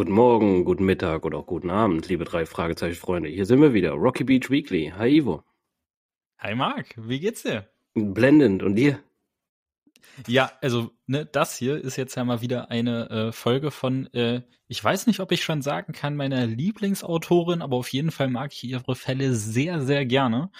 Guten Morgen, guten Mittag oder auch guten Abend, liebe drei Fragezeichen Freunde. Hier sind wir wieder, Rocky Beach Weekly. Hi Ivo. Hi Marc, wie geht's dir? Blendend und dir? Ja, also ne, das hier ist jetzt ja mal wieder eine äh, Folge von, äh, ich weiß nicht, ob ich schon sagen kann, meiner Lieblingsautorin, aber auf jeden Fall mag ich ihre Fälle sehr, sehr gerne.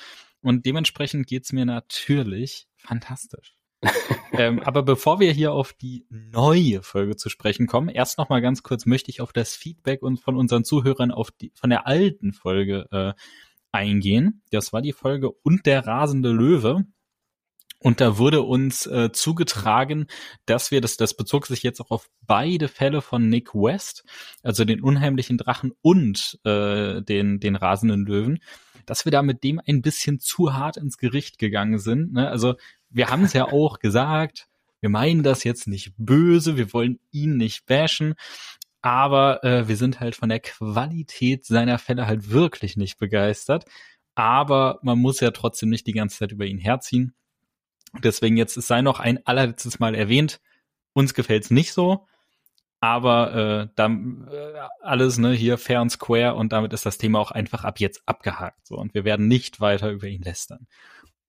Und dementsprechend geht's mir natürlich fantastisch. ähm, aber bevor wir hier auf die neue Folge zu sprechen kommen, erst noch mal ganz kurz möchte ich auf das Feedback und von unseren Zuhörern auf die von der alten Folge äh, eingehen. Das war die Folge und der rasende Löwe. Und da wurde uns äh, zugetragen, dass wir, das, das bezog sich jetzt auch auf beide Fälle von Nick West, also den unheimlichen Drachen und äh, den, den rasenden Löwen, dass wir da mit dem ein bisschen zu hart ins Gericht gegangen sind. Ne? Also wir haben es ja auch gesagt, wir meinen das jetzt nicht böse, wir wollen ihn nicht bashen, aber äh, wir sind halt von der Qualität seiner Fälle halt wirklich nicht begeistert. Aber man muss ja trotzdem nicht die ganze Zeit über ihn herziehen. Deswegen jetzt, es sei noch ein allerletztes Mal erwähnt, uns gefällt's nicht so, aber äh, dann äh, alles ne hier fair und square und damit ist das Thema auch einfach ab jetzt abgehakt so und wir werden nicht weiter über ihn lästern.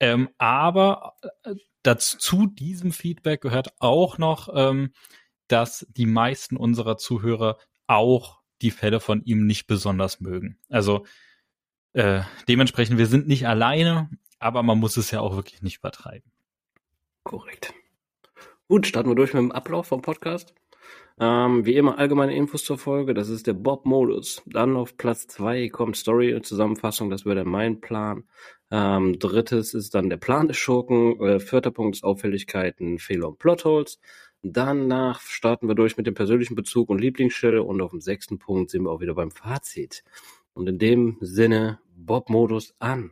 Ähm, aber äh, dazu zu diesem Feedback gehört auch noch, ähm, dass die meisten unserer Zuhörer auch die Fälle von ihm nicht besonders mögen. Also äh, dementsprechend, wir sind nicht alleine, aber man muss es ja auch wirklich nicht übertreiben. Korrekt. Gut, starten wir durch mit dem Ablauf vom Podcast. Ähm, wie immer allgemeine Infos zur Folge, das ist der Bob-Modus. Dann auf Platz zwei kommt Story und Zusammenfassung, das wäre mein Plan. Ähm, drittes ist dann der Plan des Schurken. Äh, vierter Punkt ist Auffälligkeiten, Fehler und Plotholes. Danach starten wir durch mit dem persönlichen Bezug und Lieblingsstelle und auf dem sechsten Punkt sind wir auch wieder beim Fazit. Und in dem Sinne Bob-Modus an.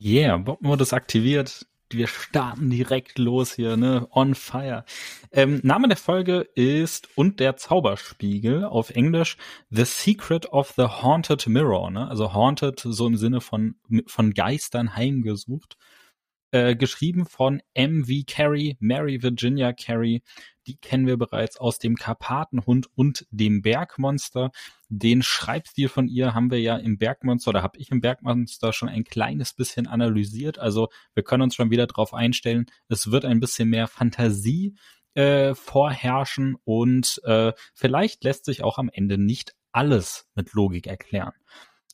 Yeah, Bob-Modus aktiviert wir starten direkt los hier, ne? On fire. Ähm, Name der Folge ist Und der Zauberspiegel, auf Englisch The Secret of the Haunted Mirror, ne? Also haunted so im Sinne von, von Geistern heimgesucht. Äh, geschrieben von M.V. Carey, Mary Virginia Carey. Die kennen wir bereits aus dem Karpatenhund und dem Bergmonster. Den Schreibstil von ihr haben wir ja im Bergmonster oder habe ich im Bergmonster schon ein kleines bisschen analysiert. Also wir können uns schon wieder darauf einstellen, es wird ein bisschen mehr Fantasie äh, vorherrschen und äh, vielleicht lässt sich auch am Ende nicht alles mit Logik erklären.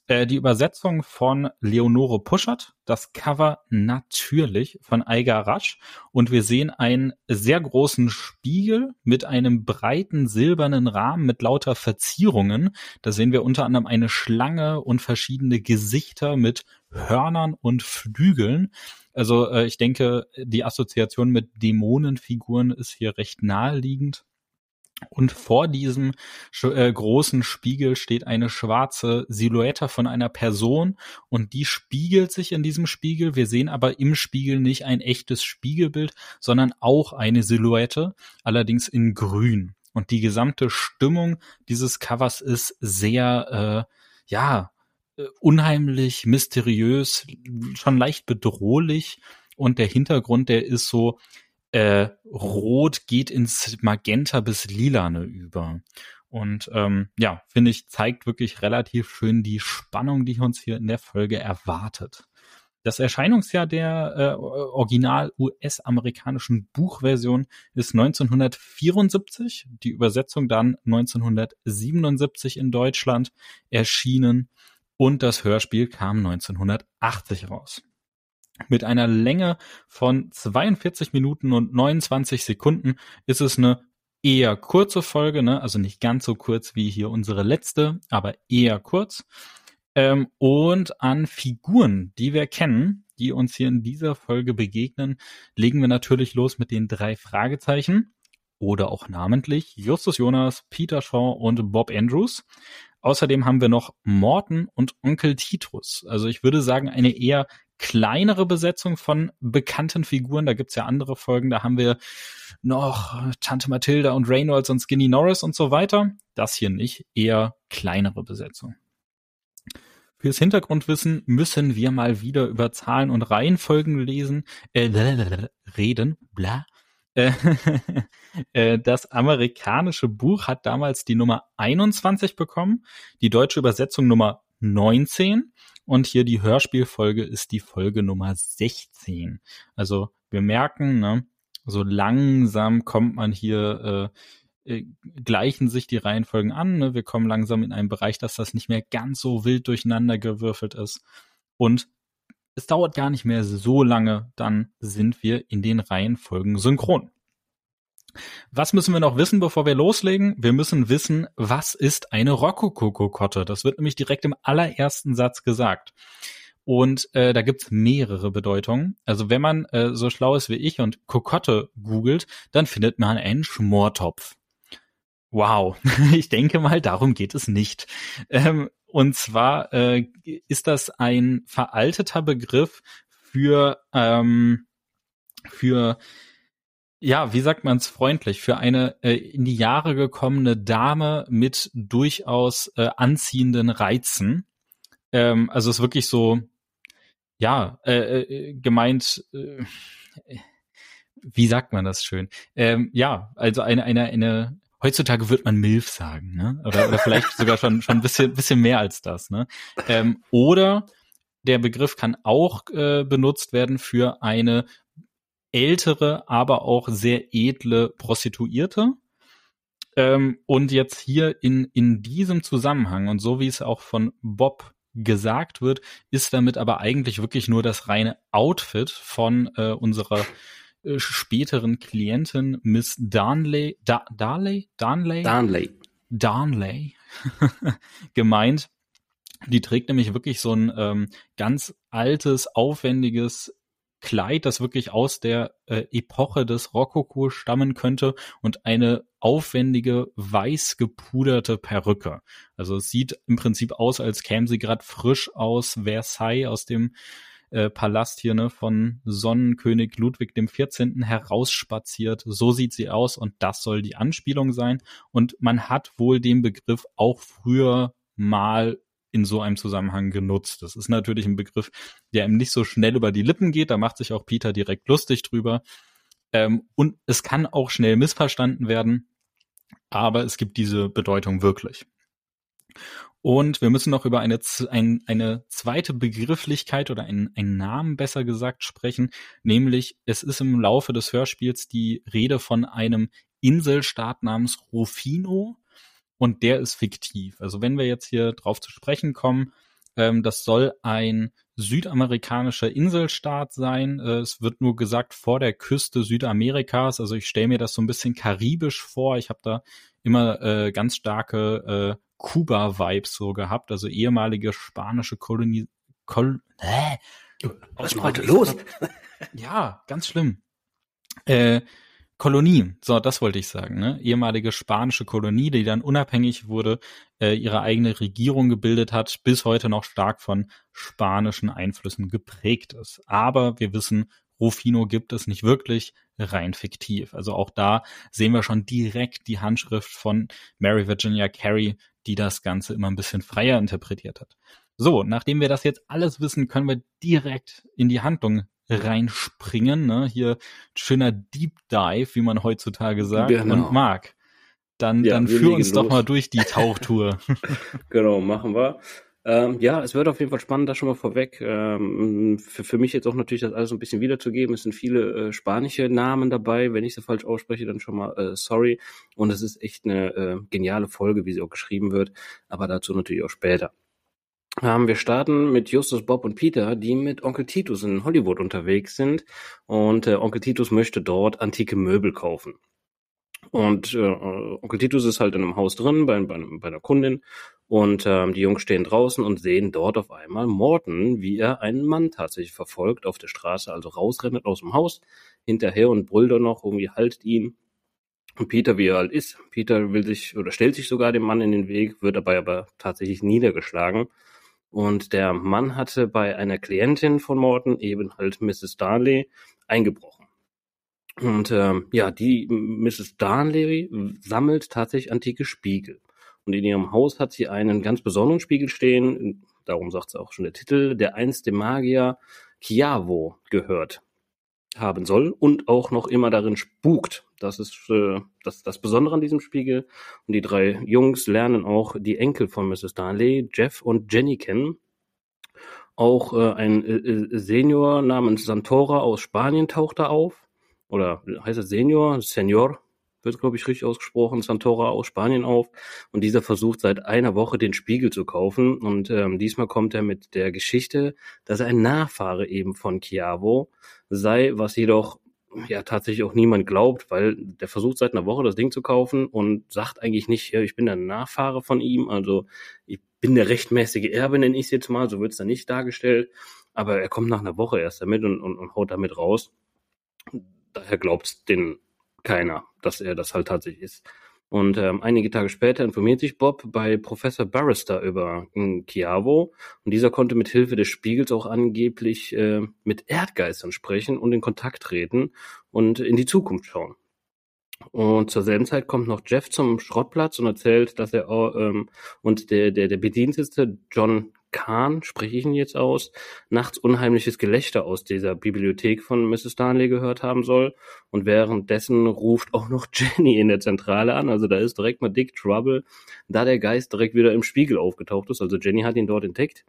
Äh, die Übersetzung von Leonore Puschert, das Cover natürlich von Eiger Rasch und wir sehen einen sehr großen Spiegel mit einem breiten silbernen Rahmen mit lauter Verzierungen. Da sehen wir unter anderem eine Schlange und verschiedene Gesichter mit Hörnern und Flügeln. Also äh, ich denke, die Assoziation mit Dämonenfiguren ist hier recht naheliegend. Und vor diesem äh, großen Spiegel steht eine schwarze Silhouette von einer Person und die spiegelt sich in diesem Spiegel. Wir sehen aber im Spiegel nicht ein echtes Spiegelbild, sondern auch eine Silhouette, allerdings in grün. Und die gesamte Stimmung dieses Covers ist sehr, äh, ja, äh, unheimlich, mysteriös, schon leicht bedrohlich. Und der Hintergrund, der ist so, äh, Rot geht ins Magenta bis Lilane über. Und ähm, ja, finde ich, zeigt wirklich relativ schön die Spannung, die uns hier in der Folge erwartet. Das Erscheinungsjahr der äh, original US-amerikanischen Buchversion ist 1974, die Übersetzung dann 1977 in Deutschland erschienen und das Hörspiel kam 1980 raus mit einer Länge von 42 Minuten und 29 Sekunden ist es eine eher kurze Folge, ne? also nicht ganz so kurz wie hier unsere letzte, aber eher kurz. Ähm, und an Figuren, die wir kennen, die uns hier in dieser Folge begegnen, legen wir natürlich los mit den drei Fragezeichen oder auch namentlich Justus Jonas, Peter Shaw und Bob Andrews. Außerdem haben wir noch Morton und Onkel Titus. Also ich würde sagen, eine eher kleinere Besetzung von bekannten Figuren. Da gibt's ja andere Folgen, da haben wir noch Tante Mathilda und Reynolds und Skinny Norris und so weiter. Das hier nicht, eher kleinere Besetzung. Fürs Hintergrundwissen müssen wir mal wieder über Zahlen und Reihenfolgen lesen, äh, reden, bla. Äh, äh, das amerikanische Buch hat damals die Nummer 21 bekommen, die deutsche Übersetzung Nummer 19 und hier die Hörspielfolge ist die Folge Nummer 16. Also wir merken, ne, so langsam kommt man hier, äh, äh, gleichen sich die Reihenfolgen an. Ne? Wir kommen langsam in einen Bereich, dass das nicht mehr ganz so wild durcheinander gewürfelt ist. Und es dauert gar nicht mehr so lange, dann sind wir in den Reihenfolgen synchron. Was müssen wir noch wissen, bevor wir loslegen? Wir müssen wissen, was ist eine Rokokokotte? Das wird nämlich direkt im allerersten Satz gesagt. Und äh, da gibt's mehrere Bedeutungen. Also wenn man äh, so schlau ist wie ich und Kokotte googelt, dann findet man einen Schmortopf. Wow, ich denke mal, darum geht es nicht. Ähm, und zwar äh, ist das ein veralteter Begriff für ähm, für ja, wie sagt man es freundlich, für eine äh, in die Jahre gekommene Dame mit durchaus äh, anziehenden Reizen. Ähm, also es ist wirklich so, ja, äh, äh, gemeint, äh, wie sagt man das schön? Ähm, ja, also eine, eine, eine heutzutage wird man MILF sagen, ne? Oder, oder vielleicht sogar schon, schon ein bisschen, bisschen mehr als das, ne? Ähm, oder der Begriff kann auch äh, benutzt werden für eine ältere, aber auch sehr edle Prostituierte. Ähm, und jetzt hier in, in diesem Zusammenhang und so wie es auch von Bob gesagt wird, ist damit aber eigentlich wirklich nur das reine Outfit von äh, unserer späteren Klientin Miss Darnley, da, Darley, Darnley, Darnley, Darnley gemeint. Die trägt nämlich wirklich so ein ähm, ganz altes, aufwendiges Kleid, das wirklich aus der äh, Epoche des Rokoko stammen könnte und eine aufwendige, weiß gepuderte Perücke. Also es sieht im Prinzip aus, als käme sie gerade frisch aus Versailles, aus dem äh, Palast hier ne, von Sonnenkönig Ludwig dem 14. herausspaziert. So sieht sie aus und das soll die Anspielung sein. Und man hat wohl den Begriff auch früher mal in so einem Zusammenhang genutzt. Das ist natürlich ein Begriff, der ihm nicht so schnell über die Lippen geht. Da macht sich auch Peter direkt lustig drüber. Ähm, und es kann auch schnell missverstanden werden, aber es gibt diese Bedeutung wirklich. Und wir müssen noch über eine, ein, eine zweite Begrifflichkeit oder einen, einen Namen besser gesagt sprechen, nämlich es ist im Laufe des Hörspiels die Rede von einem Inselstaat namens Rufino und der ist fiktiv. Also wenn wir jetzt hier drauf zu sprechen kommen, ähm, das soll ein südamerikanischer Inselstaat sein. Äh, es wird nur gesagt vor der Küste Südamerikas. Also ich stelle mir das so ein bisschen karibisch vor. Ich habe da immer äh, ganz starke äh, Kuba-Vibes so gehabt, also ehemalige spanische Kolonie. Kol äh, Was ist heute los? Ja, ganz schlimm. Äh, Kolonie, so das wollte ich sagen, ne? Ehemalige spanische Kolonie, die dann unabhängig wurde, äh, ihre eigene Regierung gebildet hat, bis heute noch stark von spanischen Einflüssen geprägt ist. Aber wir wissen, Rufino gibt es nicht wirklich, rein fiktiv. Also auch da sehen wir schon direkt die Handschrift von Mary Virginia Carey, die das Ganze immer ein bisschen freier interpretiert hat. So, nachdem wir das jetzt alles wissen, können wir direkt in die Handlung reinspringen. Ne? Hier schöner Deep Dive, wie man heutzutage sagt, genau. und mag. Dann, ja, dann führ uns los. doch mal durch die Tauchtour. genau, machen wir. Ähm, ja, es wird auf jeden Fall spannend, das schon mal vorweg. Ähm, für, für mich jetzt auch natürlich das alles ein bisschen wiederzugeben. Es sind viele äh, spanische Namen dabei. Wenn ich sie falsch ausspreche, dann schon mal äh, sorry. Und es ist echt eine äh, geniale Folge, wie sie auch geschrieben wird. Aber dazu natürlich auch später. Ähm, wir starten mit Justus, Bob und Peter, die mit Onkel Titus in Hollywood unterwegs sind. Und äh, Onkel Titus möchte dort antike Möbel kaufen. Und äh, Onkel Titus ist halt in einem Haus drin, bei, bei, bei einer Kundin. Und ähm, die Jungs stehen draußen und sehen dort auf einmal Morton, wie er einen Mann tatsächlich verfolgt auf der Straße, also rausrennt aus dem Haus, hinterher und brüllt er noch, irgendwie haltet ihn. Und Peter, wie er halt ist, Peter will sich oder stellt sich sogar dem Mann in den Weg, wird dabei aber tatsächlich niedergeschlagen. Und der Mann hatte bei einer Klientin von Morton, eben halt Mrs. Darley, eingebrochen. Und ähm, ja, die Mrs. Darnley sammelt tatsächlich antike Spiegel. Und in ihrem Haus hat sie einen ganz besonderen Spiegel stehen, darum sagt es auch schon der Titel, der einst dem Magier Chiavo gehört. haben soll und auch noch immer darin spukt. Das ist äh, das, das Besondere an diesem Spiegel. Und die drei Jungs lernen auch die Enkel von Mrs. Darnley, Jeff und Jenny kennen. Auch äh, ein äh, äh, Senior namens Santora aus Spanien taucht da auf. Oder heißt es Senior? Senior wird, glaube ich, richtig ausgesprochen, Santora aus Spanien auf. Und dieser versucht seit einer Woche den Spiegel zu kaufen. Und ähm, diesmal kommt er mit der Geschichte, dass er ein Nachfahre eben von Chiavo sei, was jedoch ja tatsächlich auch niemand glaubt, weil der versucht seit einer Woche das Ding zu kaufen und sagt eigentlich nicht, ja, ich bin der Nachfahre von ihm, also ich bin der rechtmäßige Erbe, nenne ich es jetzt mal, so wird es dann nicht dargestellt, aber er kommt nach einer Woche erst damit und, und, und haut damit raus. Daher glaubt den keiner, dass er das halt tatsächlich ist. Und ähm, einige Tage später informiert sich Bob bei Professor Barrister über Chiavo und dieser konnte mit Hilfe des Spiegels auch angeblich äh, mit Erdgeistern sprechen und in Kontakt treten und in die Zukunft schauen. Und zur selben Zeit kommt noch Jeff zum Schrottplatz und erzählt, dass er ähm, und der, der, der Bedienstete John Kahn, spreche ich ihn jetzt aus, nachts unheimliches Gelächter aus dieser Bibliothek von Mrs. Darnley gehört haben soll. Und währenddessen ruft auch noch Jenny in der Zentrale an. Also da ist direkt mal Dick Trouble, da der Geist direkt wieder im Spiegel aufgetaucht ist. Also Jenny hat ihn dort entdeckt.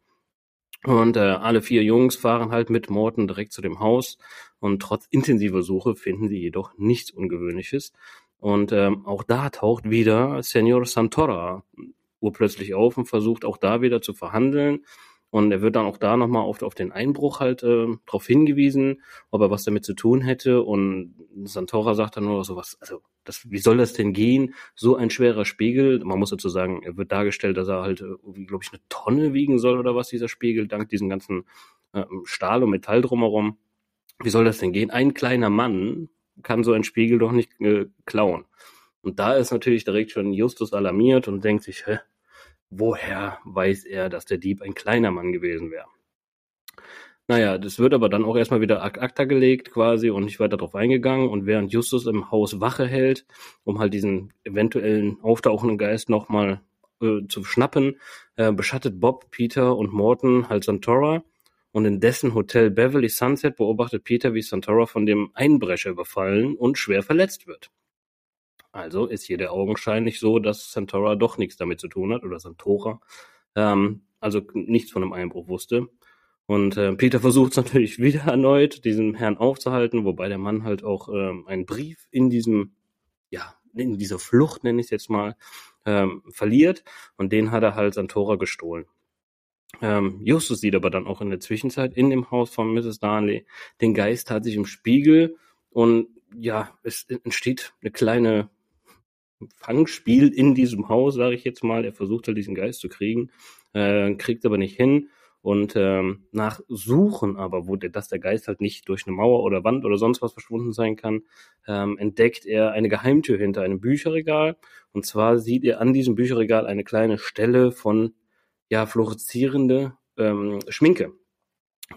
Und äh, alle vier Jungs fahren halt mit Morton direkt zu dem Haus. Und trotz intensiver Suche finden sie jedoch nichts Ungewöhnliches. Und ähm, auch da taucht wieder Senor Santora urplötzlich auf und versucht auch da wieder zu verhandeln. Und er wird dann auch da nochmal auf, auf den Einbruch halt äh, darauf hingewiesen, ob er was damit zu tun hätte. Und Santora sagt dann nur so was, also das, wie soll das denn gehen? So ein schwerer Spiegel. Man muss dazu sagen, er wird dargestellt, dass er halt, äh, glaube ich, eine Tonne wiegen soll oder was, dieser Spiegel, dank diesem ganzen äh, Stahl und Metall drumherum. Wie soll das denn gehen? Ein kleiner Mann kann so ein Spiegel doch nicht äh, klauen. Und da ist natürlich direkt schon Justus alarmiert und denkt sich, hä, woher weiß er, dass der Dieb ein kleiner Mann gewesen wäre? Naja, das wird aber dann auch erstmal wieder ad acta gelegt quasi und nicht weiter darauf eingegangen. Und während Justus im Haus Wache hält, um halt diesen eventuellen auftauchenden Geist nochmal äh, zu schnappen, äh, beschattet Bob, Peter und Morton halt Santora. Und in dessen Hotel Beverly Sunset beobachtet Peter, wie Santora von dem Einbrecher überfallen und schwer verletzt wird. Also ist hier der augenscheinlich so, dass Santora doch nichts damit zu tun hat oder Santora, ähm, also nichts von dem Einbruch wusste. Und äh, Peter versucht es natürlich wieder erneut, diesen Herrn aufzuhalten, wobei der Mann halt auch ähm, einen Brief in diesem, ja, in dieser Flucht, nenne ich es jetzt mal, ähm, verliert. Und den hat er halt Santora gestohlen. Ähm, Justus sieht aber dann auch in der Zwischenzeit in dem Haus von Mrs. Darnley den Geist hat sich im Spiegel und ja, es entsteht eine kleine Fangspiel in diesem Haus, sage ich jetzt mal. Er versucht halt diesen Geist zu kriegen, äh, kriegt aber nicht hin. Und ähm, nach Suchen aber, wo der, dass der Geist halt nicht durch eine Mauer oder Wand oder sonst was verschwunden sein kann, ähm, entdeckt er eine Geheimtür hinter einem Bücherregal. Und zwar sieht er an diesem Bücherregal eine kleine Stelle von ja fluoreszierende ähm, Schminke.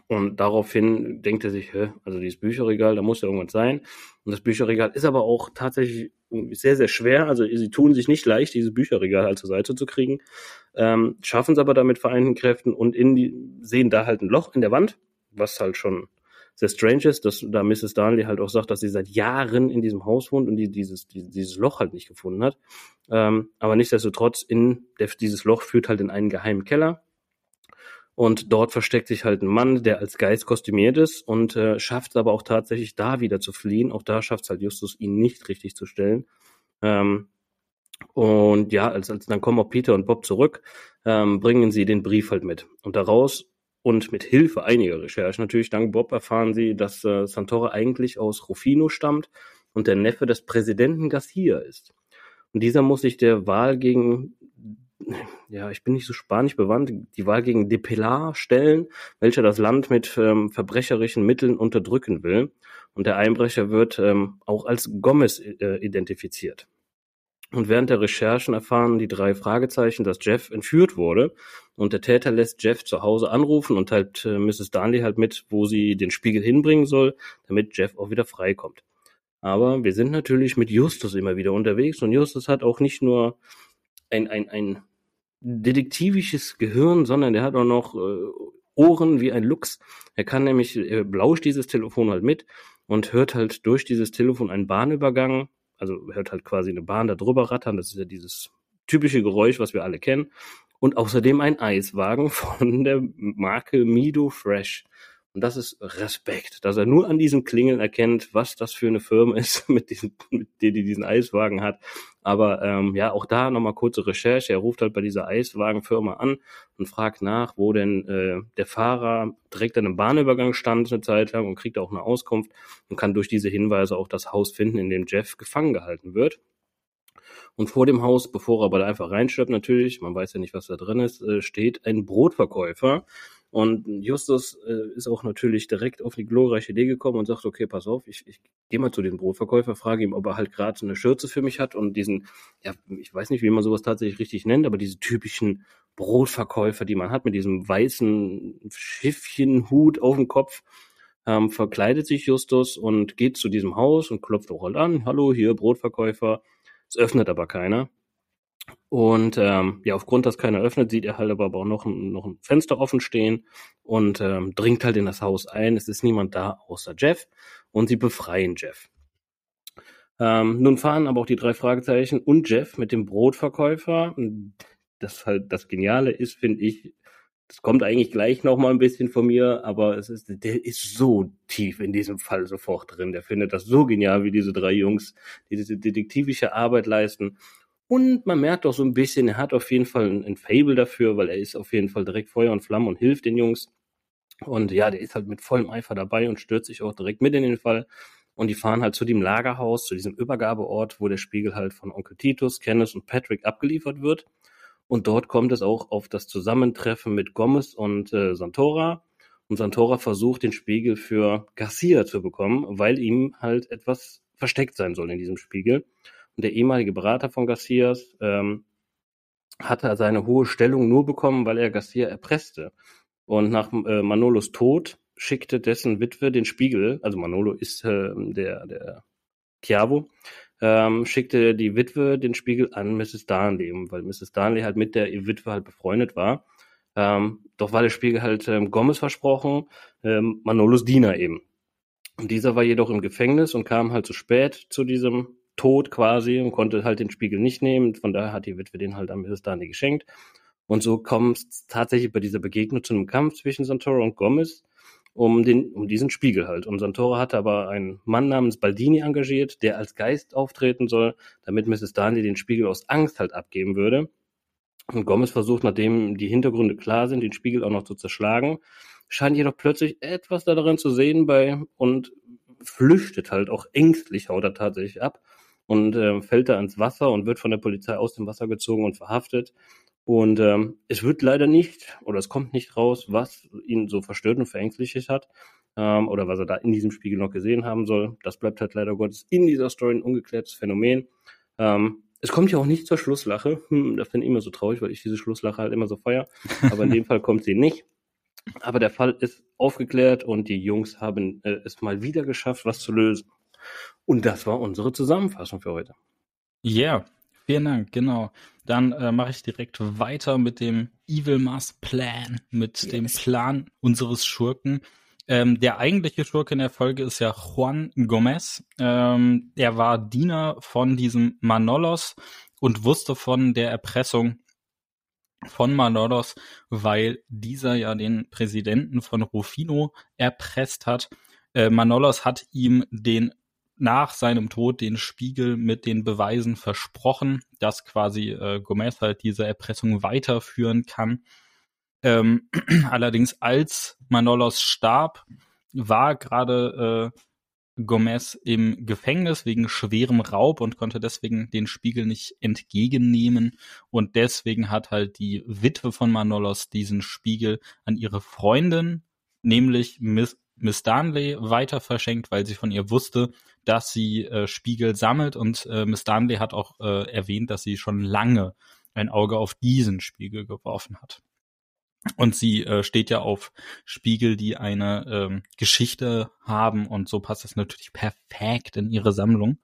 Und daraufhin denkt er sich, hä, also dieses Bücherregal, da muss ja irgendwas sein. Und das Bücherregal ist aber auch tatsächlich sehr, sehr schwer. Also sie tun sich nicht leicht, dieses Bücherregal halt zur Seite zu kriegen, ähm, schaffen es aber da mit vereinten Kräften und in die, sehen da halt ein Loch in der Wand, was halt schon sehr strange ist, dass da Mrs. Darnley halt auch sagt, dass sie seit Jahren in diesem Haus wohnt und die dieses, die, dieses Loch halt nicht gefunden hat. Ähm, aber nichtsdestotrotz, in der, dieses Loch führt halt in einen geheimen Keller, und dort versteckt sich halt ein Mann, der als Geist kostümiert ist und äh, schafft es aber auch tatsächlich da wieder zu fliehen. Auch da schafft es halt Justus, ihn nicht richtig zu stellen. Ähm, und ja, als, als dann kommen auch Peter und Bob zurück, ähm, bringen sie den Brief halt mit. Und daraus und mit Hilfe einiger Recherchen natürlich, dank Bob, erfahren sie, dass äh, Santoro eigentlich aus Rufino stammt und der Neffe des Präsidenten Garcia ist. Und dieser muss sich der Wahl gegen ja, ich bin nicht so spanisch bewandt, die Wahl gegen De Pilar stellen, welcher das Land mit ähm, verbrecherischen Mitteln unterdrücken will. Und der Einbrecher wird ähm, auch als Gomez äh, identifiziert. Und während der Recherchen erfahren die drei Fragezeichen, dass Jeff entführt wurde. Und der Täter lässt Jeff zu Hause anrufen und teilt äh, Mrs. Darnley halt mit, wo sie den Spiegel hinbringen soll, damit Jeff auch wieder freikommt. Aber wir sind natürlich mit Justus immer wieder unterwegs und Justus hat auch nicht nur ein, ein, ein detektivisches Gehirn, sondern der hat auch noch äh, Ohren wie ein Luchs. Er kann nämlich, er belauscht dieses Telefon halt mit und hört halt durch dieses Telefon einen Bahnübergang, also hört halt quasi eine Bahn da drüber rattern, das ist ja dieses typische Geräusch, was wir alle kennen. Und außerdem ein Eiswagen von der Marke Mido Fresh. Und das ist Respekt, dass er nur an diesen Klingeln erkennt, was das für eine Firma ist, mit, diesem, mit der die diesen Eiswagen hat. Aber ähm, ja, auch da nochmal kurze Recherche. Er ruft halt bei dieser Eiswagenfirma an und fragt nach, wo denn äh, der Fahrer direkt an einem Bahnübergang stand eine Zeit lang und kriegt auch eine Auskunft und kann durch diese Hinweise auch das Haus finden, in dem Jeff gefangen gehalten wird. Und vor dem Haus, bevor er aber da einfach reinstirbt natürlich, man weiß ja nicht, was da drin ist, äh, steht ein Brotverkäufer, und Justus äh, ist auch natürlich direkt auf die glorreiche Idee gekommen und sagt, okay, pass auf, ich, ich gehe mal zu dem Brotverkäufer, frage ihm, ob er halt gerade eine Schürze für mich hat und diesen, ja, ich weiß nicht, wie man sowas tatsächlich richtig nennt, aber diese typischen Brotverkäufer, die man hat, mit diesem weißen Schiffchenhut auf dem Kopf, ähm, verkleidet sich Justus und geht zu diesem Haus und klopft auch halt an, hallo, hier Brotverkäufer. Es öffnet aber keiner. Und ähm, ja, aufgrund, dass keiner öffnet, sieht er halt aber auch noch ein, noch ein Fenster offen stehen und ähm, dringt halt in das Haus ein. Es ist niemand da außer Jeff und sie befreien Jeff. Ähm, nun fahren aber auch die drei Fragezeichen und Jeff mit dem Brotverkäufer. Das halt das Geniale ist, finde ich, das kommt eigentlich gleich noch mal ein bisschen von mir, aber es ist, der ist so tief in diesem Fall sofort drin. Der findet das so genial, wie diese drei Jungs die diese detektivische Arbeit leisten. Und man merkt auch so ein bisschen, er hat auf jeden Fall ein, ein Fable dafür, weil er ist auf jeden Fall direkt Feuer und Flamme und hilft den Jungs. Und ja, der ist halt mit vollem Eifer dabei und stürzt sich auch direkt mit in den Fall. Und die fahren halt zu dem Lagerhaus, zu diesem Übergabeort, wo der Spiegel halt von Onkel Titus, Kenneth und Patrick abgeliefert wird. Und dort kommt es auch auf das Zusammentreffen mit Gomez und äh, Santora. Und Santora versucht, den Spiegel für Garcia zu bekommen, weil ihm halt etwas versteckt sein soll in diesem Spiegel der ehemalige Berater von Garcias, ähm, hatte seine hohe Stellung nur bekommen, weil er Garcia erpresste. Und nach äh, Manolos Tod schickte dessen Witwe den Spiegel, also Manolo ist äh, der, der Chiavo, ähm, schickte die Witwe den Spiegel an Mrs. Darnley, weil Mrs. Darnley halt mit der Witwe halt befreundet war. Ähm, doch war der Spiegel halt ähm, Gomez versprochen, ähm, Manolos Diener eben. Und dieser war jedoch im Gefängnis und kam halt zu spät zu diesem tot quasi und konnte halt den Spiegel nicht nehmen. Von daher hat die Witwe den halt Mrs. Darnley geschenkt. Und so kommt es tatsächlich bei dieser Begegnung zu einem Kampf zwischen Santoro und Gomez um, den, um diesen Spiegel halt. Und Santoro hatte aber einen Mann namens Baldini engagiert, der als Geist auftreten soll, damit Mrs. Darnley den Spiegel aus Angst halt abgeben würde. Und Gomez versucht, nachdem die Hintergründe klar sind, den Spiegel auch noch zu zerschlagen, scheint jedoch plötzlich etwas darin zu sehen bei und flüchtet halt auch ängstlich, haut er tatsächlich ab und äh, fällt da ins Wasser und wird von der Polizei aus dem Wasser gezogen und verhaftet. Und ähm, es wird leider nicht oder es kommt nicht raus, was ihn so verstört und verängstlicht hat ähm, oder was er da in diesem Spiegel noch gesehen haben soll. Das bleibt halt leider Gottes in dieser Story ein ungeklärtes Phänomen. Ähm, es kommt ja auch nicht zur Schlusslache. Hm, das finde ich immer so traurig, weil ich diese Schlusslache halt immer so feier. Aber in dem Fall kommt sie nicht. Aber der Fall ist aufgeklärt und die Jungs haben äh, es mal wieder geschafft, was zu lösen. Und das war unsere Zusammenfassung für heute. Ja, yeah, vielen Dank, genau. Dann äh, mache ich direkt weiter mit dem Evil Mass Plan, mit yes. dem Plan unseres Schurken. Ähm, der eigentliche Schurke in der Folge ist ja Juan Gomez. Ähm, er war Diener von diesem Manolos und wusste von der Erpressung von Manolos, weil dieser ja den Präsidenten von Rufino erpresst hat. Äh, Manolos hat ihm den nach seinem Tod den Spiegel mit den Beweisen versprochen, dass quasi äh, Gomez halt diese Erpressung weiterführen kann. Ähm, allerdings als Manolos starb, war gerade äh, Gomez im Gefängnis wegen schwerem Raub und konnte deswegen den Spiegel nicht entgegennehmen. Und deswegen hat halt die Witwe von Manolos diesen Spiegel an ihre Freundin, nämlich Miss Miss Darnley weiter verschenkt, weil sie von ihr wusste, dass sie äh, Spiegel sammelt und äh, Miss Darnley hat auch äh, erwähnt, dass sie schon lange ein Auge auf diesen Spiegel geworfen hat. Und sie äh, steht ja auf Spiegel, die eine ähm, Geschichte haben und so passt das natürlich perfekt in ihre Sammlung.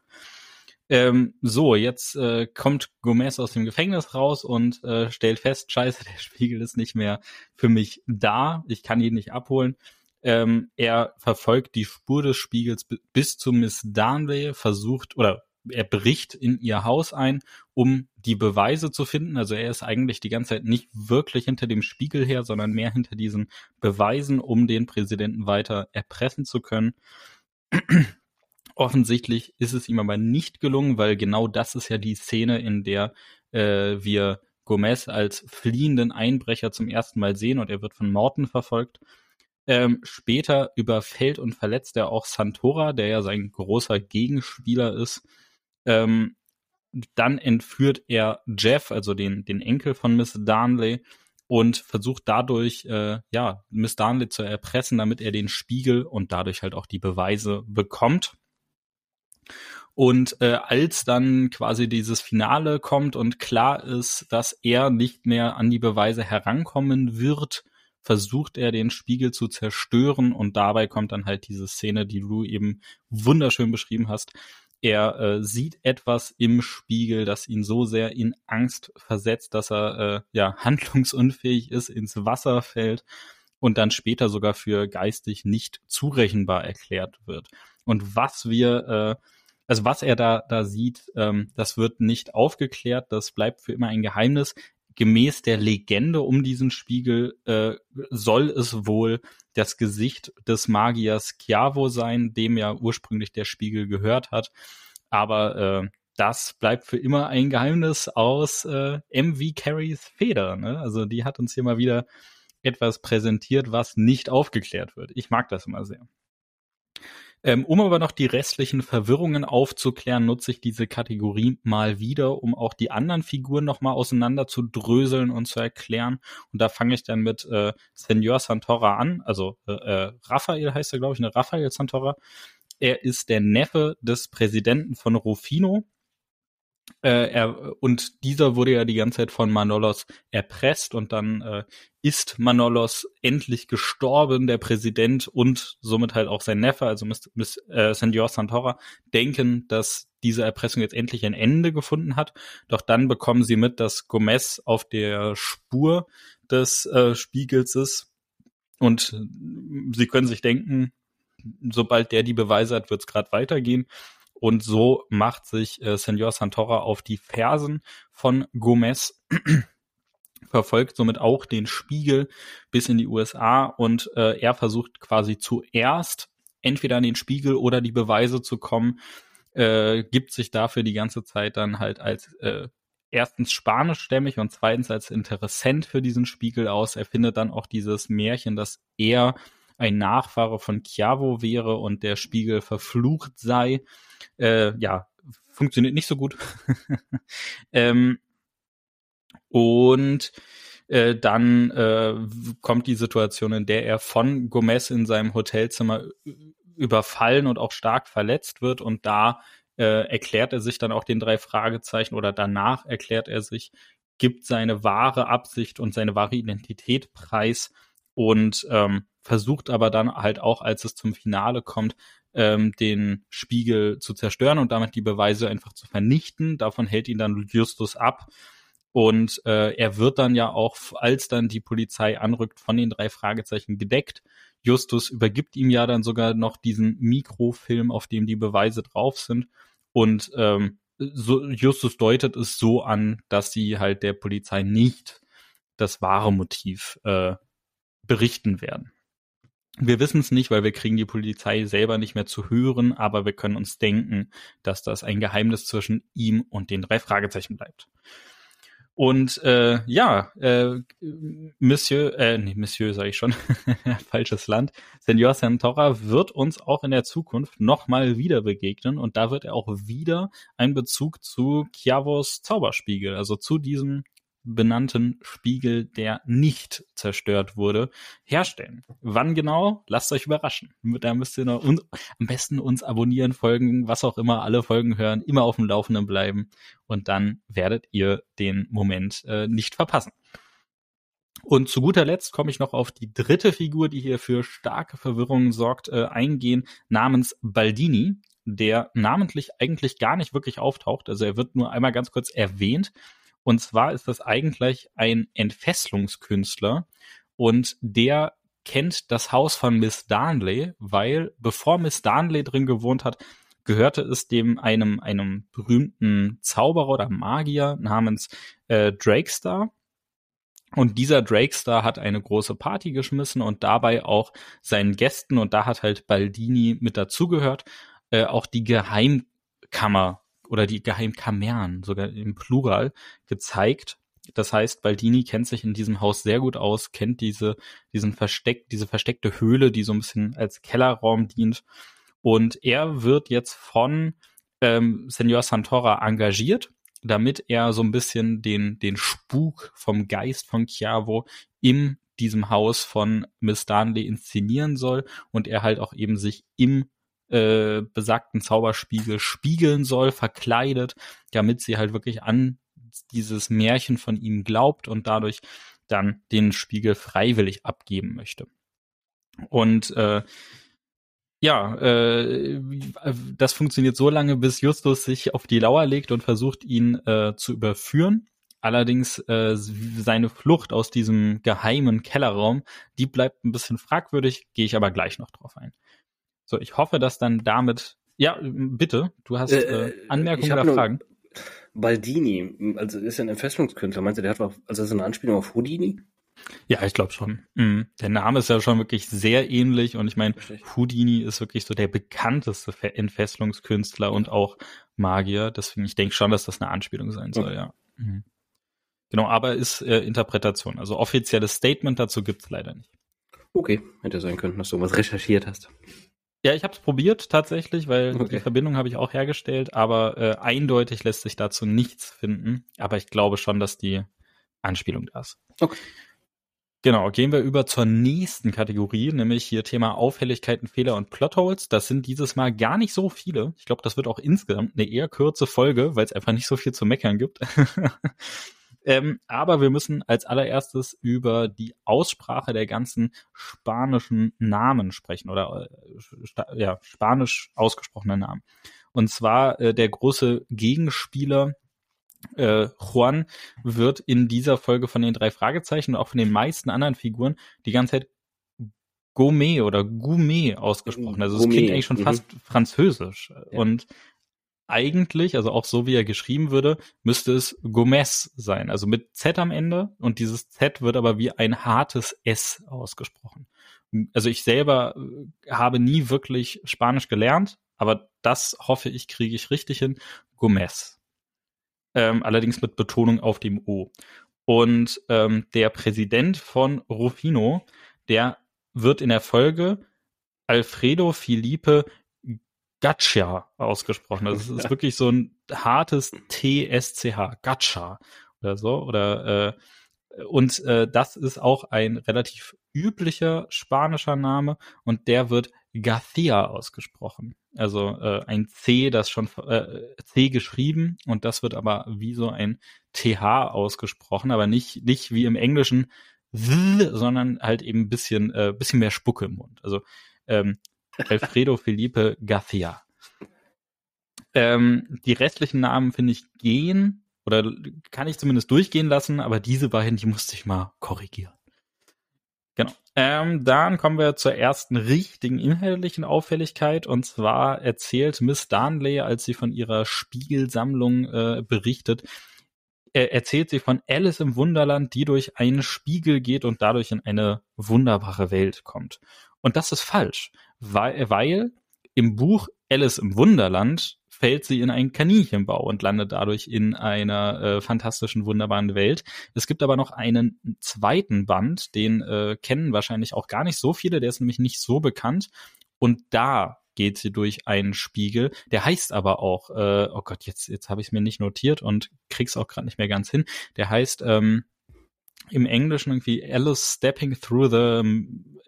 Ähm, so, jetzt äh, kommt Gomez aus dem Gefängnis raus und äh, stellt fest, scheiße, der Spiegel ist nicht mehr für mich da, ich kann ihn nicht abholen Ähm, er verfolgt die Spur des Spiegels bis zu Miss Darnley, versucht oder er bricht in ihr Haus ein, um die Beweise zu finden. Also er ist eigentlich die ganze Zeit nicht wirklich hinter dem Spiegel her, sondern mehr hinter diesen Beweisen, um den Präsidenten weiter erpressen zu können. Offensichtlich ist es ihm aber nicht gelungen, weil genau das ist ja die Szene, in der äh, wir Gomez als fliehenden Einbrecher zum ersten Mal sehen und er wird von Morton verfolgt. Ähm, später überfällt und verletzt er auch Santora, der ja sein großer Gegenspieler ist. Ähm, dann entführt er Jeff, also den, den Enkel von Miss Darnley, und versucht dadurch, äh, ja, Miss Darnley zu erpressen, damit er den Spiegel und dadurch halt auch die Beweise bekommt. Und äh, als dann quasi dieses Finale kommt und klar ist, dass er nicht mehr an die Beweise herankommen wird, versucht er den Spiegel zu zerstören und dabei kommt dann halt diese Szene, die du eben wunderschön beschrieben hast. Er äh, sieht etwas im Spiegel, das ihn so sehr in Angst versetzt, dass er äh, ja handlungsunfähig ist, ins Wasser fällt und dann später sogar für geistig nicht zurechenbar erklärt wird. Und was wir äh, also was er da, da sieht, ähm, das wird nicht aufgeklärt, das bleibt für immer ein Geheimnis. Gemäß der Legende um diesen Spiegel äh, soll es wohl das Gesicht des Magiers Chiavo sein, dem ja ursprünglich der Spiegel gehört hat. Aber äh, das bleibt für immer ein Geheimnis aus äh, MV Carries Feder. Ne? Also die hat uns hier mal wieder etwas präsentiert, was nicht aufgeklärt wird. Ich mag das immer sehr. Ähm, um aber noch die restlichen Verwirrungen aufzuklären, nutze ich diese Kategorie mal wieder, um auch die anderen Figuren nochmal auseinander zu dröseln und zu erklären. Und da fange ich dann mit äh, Senor Santora an, also äh, äh, Raphael heißt er, glaube ich, ne? Raphael Santora. Er ist der Neffe des Präsidenten von Rufino, äh, er, und dieser wurde ja die ganze Zeit von Manolos erpresst und dann äh, ist Manolos endlich gestorben, der Präsident und somit halt auch sein Neffe, also Miss, Miss äh, Senor Santora, denken, dass diese Erpressung jetzt endlich ein Ende gefunden hat. Doch dann bekommen sie mit, dass Gomez auf der Spur des äh, Spiegels ist und sie können sich denken, sobald der die Beweise hat, wird es gerade weitergehen. Und so macht sich äh, Senor Santora auf die Fersen von Gomez, verfolgt somit auch den Spiegel bis in die USA und äh, er versucht quasi zuerst entweder an den Spiegel oder die Beweise zu kommen, äh, gibt sich dafür die ganze Zeit dann halt als äh, erstens spanischstämmig und zweitens als Interessent für diesen Spiegel aus. Er findet dann auch dieses Märchen, dass er ein Nachfahre von Chiavo wäre und der Spiegel verflucht sei. Äh, ja, funktioniert nicht so gut. ähm, und äh, dann äh, kommt die Situation, in der er von Gomez in seinem Hotelzimmer überfallen und auch stark verletzt wird und da äh, erklärt er sich dann auch den drei Fragezeichen oder danach erklärt er sich, gibt seine wahre Absicht und seine wahre Identität preis und ähm, versucht aber dann halt auch, als es zum Finale kommt, ähm, den Spiegel zu zerstören und damit die Beweise einfach zu vernichten. Davon hält ihn dann Justus ab. Und äh, er wird dann ja auch, als dann die Polizei anrückt, von den drei Fragezeichen gedeckt. Justus übergibt ihm ja dann sogar noch diesen Mikrofilm, auf dem die Beweise drauf sind. Und ähm, so, Justus deutet es so an, dass sie halt der Polizei nicht das wahre Motiv äh, berichten werden. Wir wissen es nicht, weil wir kriegen die Polizei selber nicht mehr zu hören, aber wir können uns denken, dass das ein Geheimnis zwischen ihm und den drei Fragezeichen bleibt. Und äh, ja, äh, Monsieur, äh, nee, Monsieur sage ich schon, falsches Land, Senor Santora wird uns auch in der Zukunft nochmal wieder begegnen und da wird er auch wieder einen Bezug zu Chiavos Zauberspiegel, also zu diesem benannten Spiegel, der nicht zerstört wurde, herstellen. Wann genau? Lasst euch überraschen. Da müsst ihr noch am besten uns abonnieren, folgen, was auch immer, alle Folgen hören, immer auf dem Laufenden bleiben und dann werdet ihr den Moment äh, nicht verpassen. Und zu guter Letzt komme ich noch auf die dritte Figur, die hier für starke Verwirrung sorgt, äh, eingehen, namens Baldini, der namentlich eigentlich gar nicht wirklich auftaucht. Also er wird nur einmal ganz kurz erwähnt, und zwar ist das eigentlich ein Entfesselungskünstler und der kennt das Haus von Miss Darnley, weil bevor Miss Darnley drin gewohnt hat, gehörte es dem einem einem berühmten Zauberer oder Magier namens äh, Drakestar. Und dieser Drakestar hat eine große Party geschmissen und dabei auch seinen Gästen, und da hat halt Baldini mit dazugehört, äh, auch die Geheimkammer oder die Geheimkammern, sogar im Plural, gezeigt. Das heißt, Baldini kennt sich in diesem Haus sehr gut aus, kennt diese, diesen Versteck, diese versteckte Höhle, die so ein bisschen als Kellerraum dient. Und er wird jetzt von ähm, Senor Santora engagiert damit er so ein bisschen den, den Spuk vom Geist von Chiavo in diesem Haus von Miss Darnley inszenieren soll und er halt auch eben sich im äh, besagten Zauberspiegel spiegeln soll, verkleidet, damit sie halt wirklich an dieses Märchen von ihm glaubt und dadurch dann den Spiegel freiwillig abgeben möchte. Und äh, ja, äh, das funktioniert so lange, bis Justus sich auf die Lauer legt und versucht, ihn äh, zu überführen. Allerdings äh, seine Flucht aus diesem geheimen Kellerraum, die bleibt ein bisschen fragwürdig, gehe ich aber gleich noch drauf ein. So, ich hoffe, dass dann damit. Ja, bitte, du hast äh, äh Anmerkungen oder Fragen. Baldini, also ist ja ein Entfesselungskünstler. Meinst du, der hat auch, also ist eine Anspielung auf Houdini? Ja, ich glaube schon. Mhm. Der Name ist ja schon wirklich sehr ähnlich und ich meine, Houdini ist wirklich so der bekannteste Entfesselungskünstler und auch Magier. Deswegen, ich denke schon, dass das eine Anspielung sein soll, okay. ja. Mhm. Genau, aber ist äh, Interpretation. Also offizielles Statement dazu gibt's leider nicht. Okay, hätte sein können, dass du was recherchiert hast. Ja, ich habe es probiert tatsächlich, weil okay. die Verbindung habe ich auch hergestellt, aber äh, eindeutig lässt sich dazu nichts finden. Aber ich glaube schon, dass die Anspielung da ist. Okay. Genau, gehen wir über zur nächsten Kategorie, nämlich hier Thema Auffälligkeiten, Fehler und Plotholes. Das sind dieses Mal gar nicht so viele. Ich glaube, das wird auch insgesamt eine eher kurze Folge, weil es einfach nicht so viel zu meckern gibt. ähm, aber wir müssen als allererstes über die Aussprache der ganzen spanischen Namen sprechen oder äh, ja, spanisch ausgesprochene Namen. Und zwar äh, der große Gegenspieler äh, Juan wird in dieser Folge von den drei Fragezeichen und auch von den meisten anderen Figuren die ganze Zeit Gourmet oder Gourmet ausgesprochen. Also es klingt eigentlich schon mhm. fast französisch. Ja. Und eigentlich, also auch so wie er geschrieben würde, müsste es Gomez sein, also mit Z am Ende und dieses Z wird aber wie ein hartes S ausgesprochen. Also ich selber äh, habe nie wirklich Spanisch gelernt, aber das hoffe ich, kriege ich richtig hin. Gomez ähm, allerdings mit Betonung auf dem O. Und ähm, der Präsident von Rufino, der wird in der Folge Alfredo Felipe Gaccia ausgesprochen. Also es ist wirklich so ein hartes TSCH, Gaccia oder so. Oder äh, und äh, das ist auch ein relativ üblicher spanischer Name und der wird Garcia ausgesprochen. Also äh, ein C, das schon äh, C geschrieben und das wird aber wie so ein TH ausgesprochen, aber nicht nicht wie im Englischen, sondern halt eben ein bisschen äh, bisschen mehr Spucke im Mund. Also ähm, Alfredo Felipe Garcia. Ähm, die restlichen Namen finde ich gehen oder kann ich zumindest durchgehen lassen, aber diese beiden, die musste ich mal korrigieren. Genau. Ähm, dann kommen wir zur ersten richtigen inhaltlichen Auffälligkeit. Und zwar erzählt Miss Darnley, als sie von ihrer Spiegelsammlung äh, berichtet, äh, erzählt sie von Alice im Wunderland, die durch einen Spiegel geht und dadurch in eine wunderbare Welt kommt. Und das ist falsch, weil, weil im Buch Alice im Wunderland fällt sie in einen Kaninchenbau und landet dadurch in einer äh, fantastischen, wunderbaren Welt. Es gibt aber noch einen zweiten Band, den äh, kennen wahrscheinlich auch gar nicht so viele, der ist nämlich nicht so bekannt. Und da geht sie durch einen Spiegel. Der heißt aber auch, äh, oh Gott, jetzt, jetzt habe ich es mir nicht notiert und krieg's auch gerade nicht mehr ganz hin. Der heißt ähm, im Englischen irgendwie Alice Stepping Through the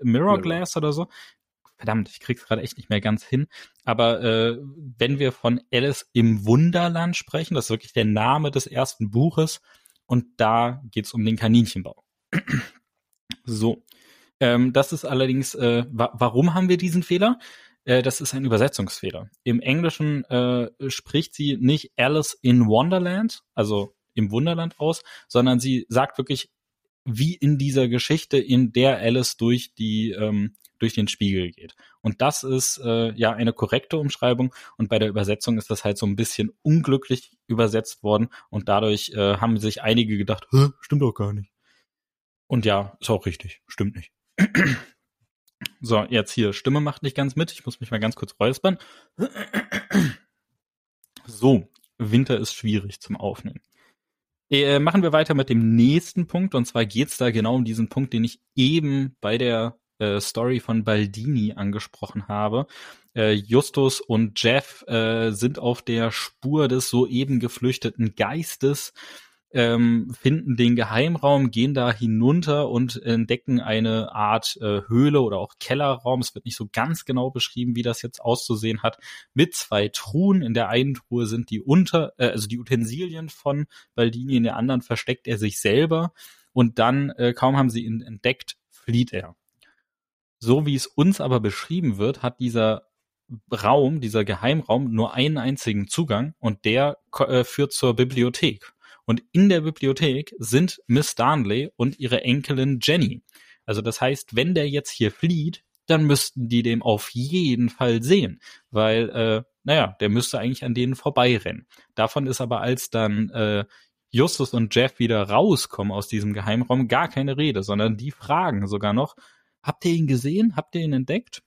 Mirror Glass oder so verdammt, ich krieg's gerade echt nicht mehr ganz hin. Aber äh, wenn wir von Alice im Wunderland sprechen, das ist wirklich der Name des ersten Buches und da geht's um den Kaninchenbau. so. Ähm, das ist allerdings, äh, wa warum haben wir diesen Fehler? Äh, das ist ein Übersetzungsfehler. Im Englischen äh, spricht sie nicht Alice in Wonderland, also im Wunderland aus, sondern sie sagt wirklich wie in dieser Geschichte, in der Alice durch die ähm, durch den Spiegel geht. Und das ist äh, ja eine korrekte Umschreibung und bei der Übersetzung ist das halt so ein bisschen unglücklich übersetzt worden und dadurch äh, haben sich einige gedacht, stimmt doch gar nicht. Und ja, ist auch richtig, stimmt nicht. so, jetzt hier, Stimme macht nicht ganz mit, ich muss mich mal ganz kurz räuspern. so, Winter ist schwierig zum Aufnehmen. Äh, machen wir weiter mit dem nächsten Punkt. Und zwar geht's da genau um diesen Punkt, den ich eben bei der äh, Story von Baldini angesprochen habe. Äh, Justus und Jeff äh, sind auf der Spur des soeben geflüchteten Geistes ähm, finden den Geheimraum, gehen da hinunter und entdecken eine Art äh, Höhle oder auch Kellerraum. Es wird nicht so ganz genau beschrieben, wie das jetzt auszusehen hat. Mit zwei Truhen. In der einen Truhe sind die unter, äh, also die Utensilien von Baldini, in der anderen versteckt er sich selber. Und dann, äh, kaum haben sie ihn entdeckt, flieht er. So wie es uns aber beschrieben wird, hat dieser Raum, dieser Geheimraum nur einen einzigen Zugang und der äh, führt zur Bibliothek. Und in der Bibliothek sind Miss Darnley und ihre Enkelin Jenny. Also das heißt, wenn der jetzt hier flieht, dann müssten die dem auf jeden Fall sehen, weil, äh, naja, der müsste eigentlich an denen vorbeirennen. Davon ist aber, als dann äh, Justus und Jeff wieder rauskommen aus diesem Geheimraum, gar keine Rede, sondern die fragen sogar noch, habt ihr ihn gesehen? Habt ihr ihn entdeckt?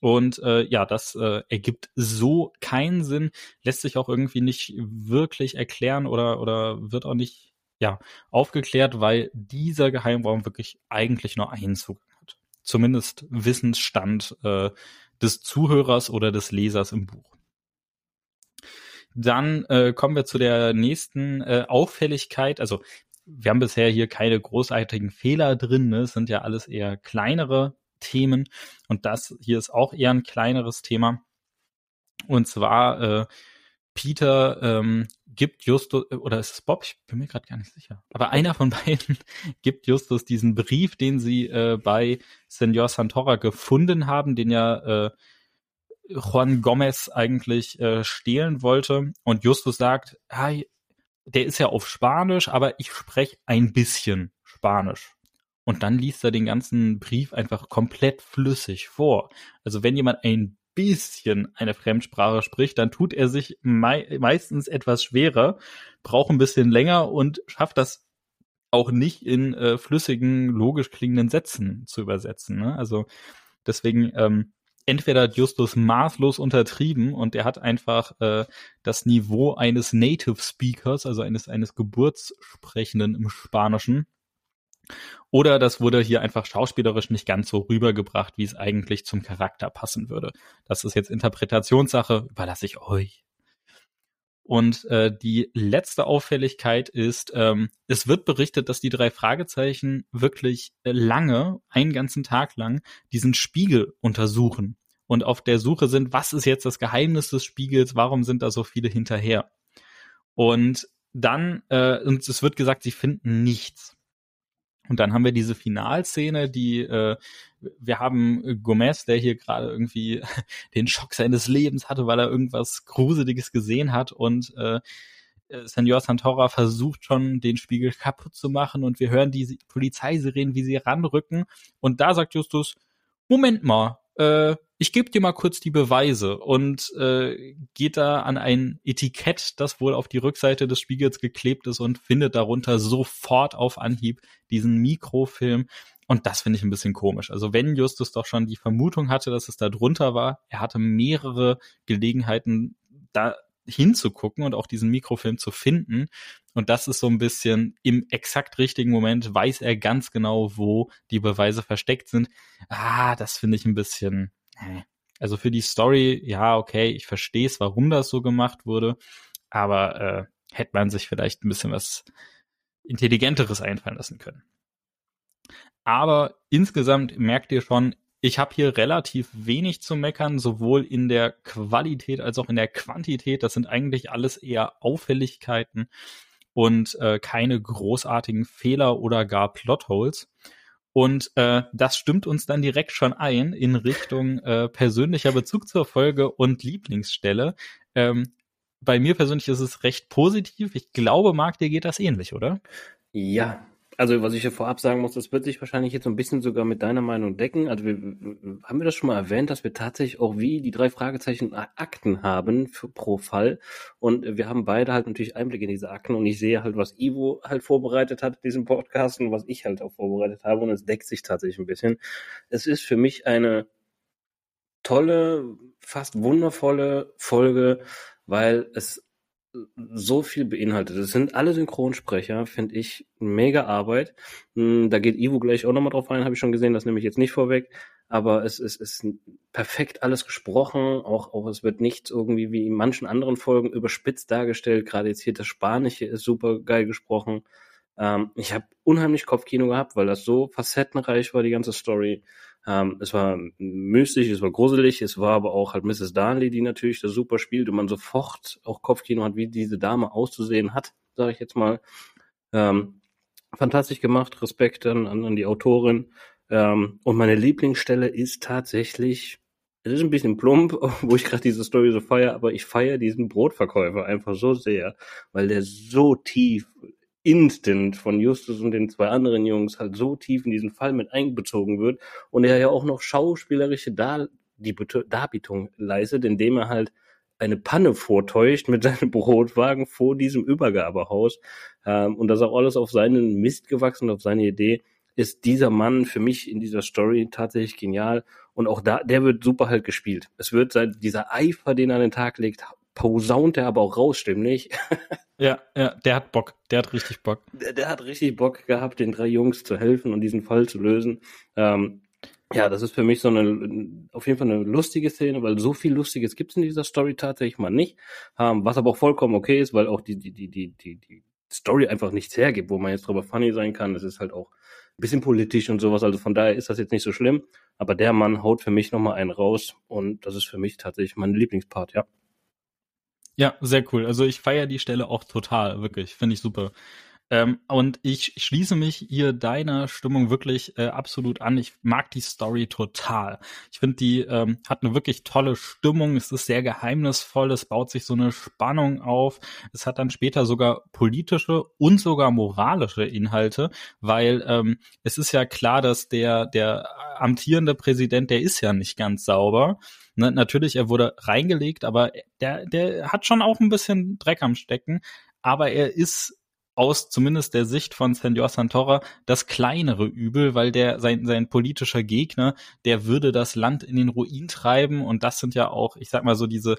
Und äh, ja, das äh, ergibt so keinen Sinn, lässt sich auch irgendwie nicht wirklich erklären oder, oder wird auch nicht ja, aufgeklärt, weil dieser Geheimraum wirklich eigentlich nur einen Zugang hat. Zumindest Wissensstand äh, des Zuhörers oder des Lesers im Buch. Dann äh, kommen wir zu der nächsten äh, Auffälligkeit. Also wir haben bisher hier keine großartigen Fehler drin. Ne? Es sind ja alles eher kleinere Themen. Und das hier ist auch eher ein kleineres Thema. Und zwar äh, Peter ähm, gibt Justus, oder ist es Bob? Ich bin mir gerade gar nicht sicher. Aber einer von beiden gibt Justus diesen Brief, den sie äh, bei Senor Santora gefunden haben, den ja äh, Juan Gomez eigentlich äh, stehlen wollte. Und Justus sagt, hey, der ist ja auf Spanisch, aber ich spreche ein bisschen Spanisch. Und dann liest er den ganzen Brief einfach komplett flüssig vor. Also wenn jemand ein bisschen eine Fremdsprache spricht, dann tut er sich mei meistens etwas schwerer, braucht ein bisschen länger und schafft das auch nicht in äh, flüssigen, logisch klingenden Sätzen zu übersetzen. Ne? Also deswegen ähm, entweder hat Justus maßlos untertrieben und er hat einfach äh, das Niveau eines Native Speakers, also eines eines Geburtssprechenden im Spanischen, oder das wurde hier einfach schauspielerisch nicht ganz so rübergebracht, wie es eigentlich zum Charakter passen würde. Das ist jetzt Interpretationssache, überlasse ich euch. Und äh, die letzte Auffälligkeit ist, ähm, es wird berichtet, dass die drei Fragezeichen wirklich lange, einen ganzen Tag lang, diesen Spiegel untersuchen und auf der Suche sind, was ist jetzt das Geheimnis des Spiegels, warum sind da so viele hinterher? Und dann, äh, und es wird gesagt, sie finden nichts. Und dann haben wir diese Finalszene, die äh, wir haben Gomez, der hier gerade irgendwie den Schock seines Lebens hatte, weil er irgendwas Gruseliges gesehen hat. Und äh, Senor Santora versucht schon, den Spiegel kaputt zu machen. Und wir hören die Polizeisirenen, wie sie ranrücken. Und da sagt Justus, Moment mal, äh, ich gebe dir mal kurz die Beweise und äh, geht da an ein Etikett, das wohl auf die Rückseite des Spiegels geklebt ist und findet darunter sofort auf Anhieb diesen Mikrofilm. Und das finde ich ein bisschen komisch. Also wenn Justus doch schon die Vermutung hatte, dass es da drunter war, er hatte mehrere Gelegenheiten, da hinzugucken und auch diesen Mikrofilm zu finden. Und das ist so ein bisschen im exakt richtigen Moment weiß er ganz genau, wo die Beweise versteckt sind. Ah, das finde ich ein bisschen, also für die Story, ja, okay, ich verstehe es, warum das so gemacht wurde, aber äh, hätte man sich vielleicht ein bisschen was Intelligenteres einfallen lassen können. Aber insgesamt merkt ihr schon, ich habe hier relativ wenig zu meckern, sowohl in der Qualität als auch in der Quantität. Das sind eigentlich alles eher Auffälligkeiten und äh, keine großartigen Fehler oder gar Plotholes. Und äh, das stimmt uns dann direkt schon ein in Richtung äh, persönlicher Bezug zur Folge und Lieblingsstelle. Ähm, bei mir persönlich ist es recht positiv. Ich glaube, Marc, dir geht das ähnlich, oder? Ja, Also, was ich hier vorab sagen muss, das wird sich wahrscheinlich jetzt so ein bisschen sogar mit deiner Meinung decken. Also, wir, haben wir das schon mal erwähnt, dass wir tatsächlich auch wie die drei Fragezeichen Akten haben für, pro Fall. Und wir haben beide halt natürlich Einblick in diese Akten und ich sehe halt, was Ivo halt vorbereitet hat in diesem Podcast und was ich halt auch vorbereitet habe und es deckt sich tatsächlich ein bisschen. Es ist für mich eine tolle, fast wundervolle Folge, weil es so viel beinhaltet. Es sind alle Synchronsprecher, finde ich, mega Arbeit. Hm, da geht Ivo gleich auch nochmal drauf ein, habe ich schon gesehen, das nehme ich jetzt nicht vorweg. Aber es, es ist perfekt alles gesprochen, auch, auch es wird nicht irgendwie wie in manchen anderen Folgen überspitzt dargestellt. Gerade jetzt hier das Spanische ist super geil gesprochen. Ähm, ich habe unheimlich Kopfkino gehabt, weil das so facettenreich war, die ganze Story. Ähm, es war mystisch, es war gruselig, es war aber auch halt Mrs. Darnley, die natürlich das super spielt und man sofort auch Kopfkino hat, wie diese Dame auszusehen hat, sage ich jetzt mal. Ähm, fantastisch gemacht, Respekt an, an die Autorin. Ähm, und meine Lieblingsstelle ist tatsächlich, es ist ein bisschen plump, wo ich gerade diese Story so feiere, aber ich feiere diesen Brotverkäufer einfach so sehr, weil der so tief instant von Justus und den zwei anderen Jungs halt so tief in diesen Fall mit einbezogen wird und er ja auch noch schauspielerische Dar Darbietung leistet, indem er halt eine Panne vortäuscht mit seinem Brotwagen vor diesem Übergabehaus. Ähm, und das auch alles auf seinen Mist gewachsen, auf seine Idee, ist dieser Mann für mich in dieser Story tatsächlich genial. Und auch da, der wird super halt gespielt. Es wird seit dieser Eifer, den er an den Tag legt, posaunt er aber auch raus, stimmlich. Ja, ja, der hat Bock. Der hat richtig Bock. Der, der, hat richtig Bock gehabt, den drei Jungs zu helfen und diesen Fall zu lösen. Ähm, ja, das ist für mich so eine, auf jeden Fall eine lustige Szene, weil so viel Lustiges gibt's in dieser Story tatsächlich mal nicht. Ähm, was aber auch vollkommen okay ist, weil auch die, die, die, die, die, die Story einfach nichts hergibt, wo man jetzt drüber funny sein kann. Das ist halt auch ein bisschen politisch und sowas. Also von daher ist das jetzt nicht so schlimm. Aber der Mann haut für mich nochmal einen raus und das ist für mich tatsächlich mein Lieblingspart, ja. Ja, sehr cool. Also ich feiere die Stelle auch total, wirklich. Finde ich super. Ähm, und ich schließe mich hier deiner Stimmung wirklich äh, absolut an. Ich mag die Story total. Ich finde, die ähm, hat eine wirklich tolle Stimmung. Es ist sehr geheimnisvoll. Es baut sich so eine Spannung auf. Es hat dann später sogar politische und sogar moralische Inhalte, weil ähm, es ist ja klar, dass der der amtierende Präsident, der ist ja nicht ganz sauber. Ne, natürlich, er wurde reingelegt, aber der, der hat schon auch ein bisschen Dreck am Stecken. Aber er ist aus zumindest der Sicht von Senor Santora das kleinere Übel, weil der sein sein politischer Gegner, der würde das Land in den Ruin treiben und das sind ja auch, ich sag mal so diese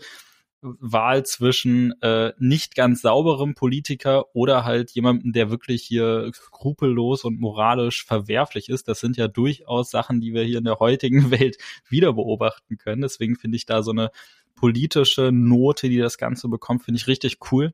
Wahl zwischen äh, nicht ganz sauberem Politiker oder halt jemandem, der wirklich hier skrupellos und moralisch verwerflich ist. Das sind ja durchaus Sachen, die wir hier in der heutigen Welt wieder beobachten können. Deswegen finde ich da so eine politische Note, die das Ganze bekommt, finde ich richtig cool.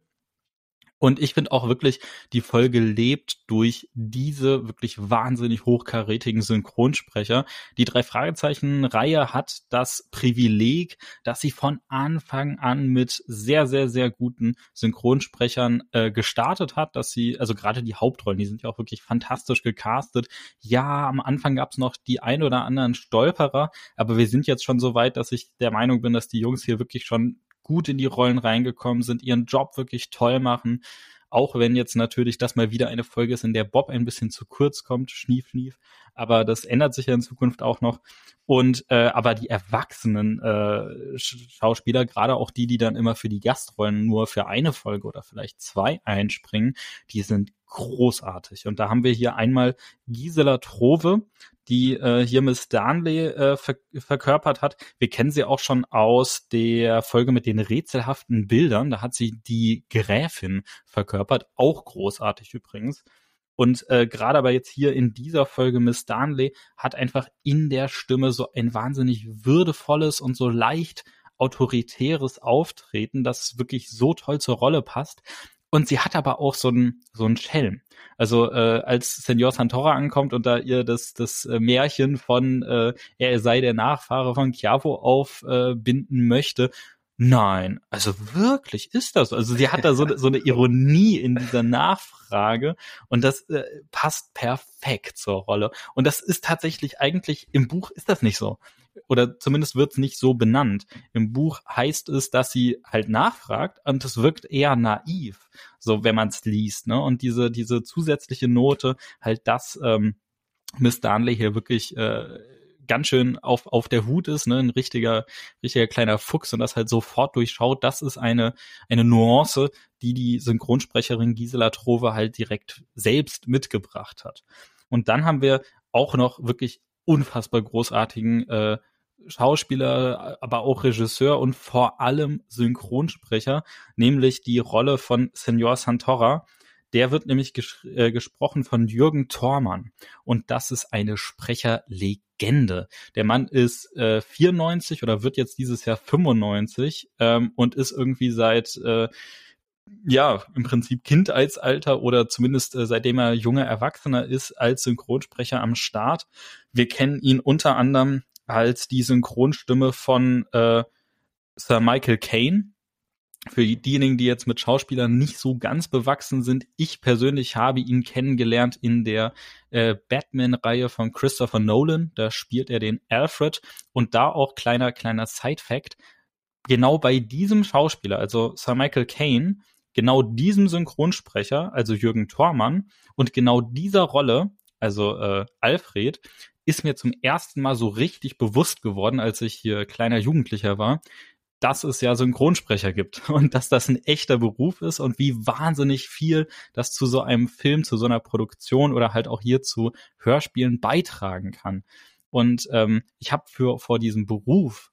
Und ich finde auch wirklich, die Folge lebt durch diese wirklich wahnsinnig hochkarätigen Synchronsprecher. Die drei Fragezeichen-Reihe hat das Privileg, dass sie von Anfang an mit sehr, sehr, sehr guten Synchronsprechern äh, gestartet hat, dass sie, also gerade die Hauptrollen, die sind ja auch wirklich fantastisch gecastet. Ja, am Anfang gab es noch die ein oder anderen Stolperer, aber wir sind jetzt schon so weit, dass ich der Meinung bin, dass die Jungs hier wirklich schon gut in die Rollen reingekommen sind, ihren Job wirklich toll machen. Auch wenn jetzt natürlich das mal wieder eine Folge ist, in der Bob ein bisschen zu kurz kommt, schnief, schnief. Aber das ändert sich ja in Zukunft auch noch. Und äh, aber die erwachsenen äh, Schauspieler, gerade auch die, die dann immer für die Gastrollen nur für eine Folge oder vielleicht zwei einspringen, die sind großartig. Und da haben wir hier einmal Gisela Trove, die äh, hier Miss Darnley äh, ver verkörpert hat. Wir kennen sie auch schon aus der Folge mit den rätselhaften Bildern. Da hat sie die Gräfin verkörpert. Auch großartig übrigens. Und äh, gerade aber jetzt hier in dieser Folge Miss Darnley hat einfach in der Stimme so ein wahnsinnig würdevolles und so leicht autoritäres Auftreten, das wirklich so toll zur Rolle passt. Und sie hat aber auch so einen so einen Schelm. Also äh, als Senor Santora ankommt und da ihr das das äh, Märchen von äh, er sei der Nachfahre von Chiavo aufbinden äh, möchte, Nein, also wirklich ist das. Also sie hat da so, so eine Ironie in dieser Nachfrage und das äh, passt perfekt zur Rolle. Und das ist tatsächlich eigentlich im Buch ist das nicht so. Oder zumindest wird es nicht so benannt. Im Buch heißt es, dass sie halt nachfragt und es wirkt eher naiv, so wenn man es liest, ne? Und diese, diese zusätzliche Note, halt das, ähm, Miss Darnley hier wirklich äh, ganz schön auf, auf der Hut ist, ne, ein richtiger, richtiger kleiner Fuchs und das halt sofort durchschaut, das ist eine, eine Nuance, die die Synchronsprecherin Gisela Trove halt direkt selbst mitgebracht hat. Und dann haben wir auch noch wirklich unfassbar großartigen äh, Schauspieler, aber auch Regisseur und vor allem Synchronsprecher, nämlich die Rolle von Senor Santora. Der wird nämlich ges äh, gesprochen von Jürgen Thormann. Und das ist eine Sprecherlegende. Der Mann ist äh, 94 oder wird jetzt dieses Jahr 95 ähm, und ist irgendwie seit äh, ja, im Prinzip Kindheitsalter oder zumindest äh, seitdem er junger Erwachsener ist, als Synchronsprecher am Start. Wir kennen ihn unter anderem als die Synchronstimme von äh, Sir Michael Caine. Für diejenigen, die jetzt mit Schauspielern nicht so ganz bewachsen sind, ich persönlich habe ihn kennengelernt in der äh, Batman-Reihe von Christopher Nolan. Da spielt er den Alfred und da auch kleiner, kleiner Side-Fact. Genau bei diesem Schauspieler, also Sir Michael Caine, genau diesem Synchronsprecher, also Jürgen Thormann, und genau dieser Rolle, also äh, Alfred, ist mir zum ersten Mal so richtig bewusst geworden, als ich hier kleiner Jugendlicher war, dass es ja Synchronsprecher gibt und dass das ein echter Beruf ist und wie wahnsinnig viel das zu so einem Film, zu so einer Produktion oder halt auch hier zu Hörspielen beitragen kann. Und ähm, ich habe für vor diesem Beruf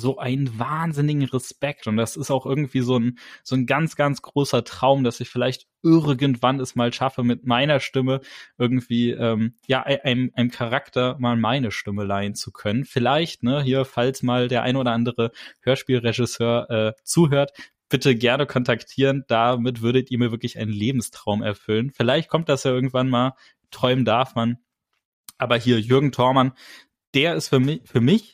so einen wahnsinnigen Respekt und das ist auch irgendwie so ein so ein ganz ganz großer Traum, dass ich vielleicht irgendwann es mal schaffe mit meiner Stimme irgendwie ähm, ja einem, einem Charakter mal meine Stimme leihen zu können. Vielleicht ne hier falls mal der ein oder andere Hörspielregisseur äh, zuhört, bitte gerne kontaktieren. Damit würdet ihr mir wirklich einen Lebenstraum erfüllen. Vielleicht kommt das ja irgendwann mal. Träumen darf man. Aber hier Jürgen Thormann, der ist für mich für mich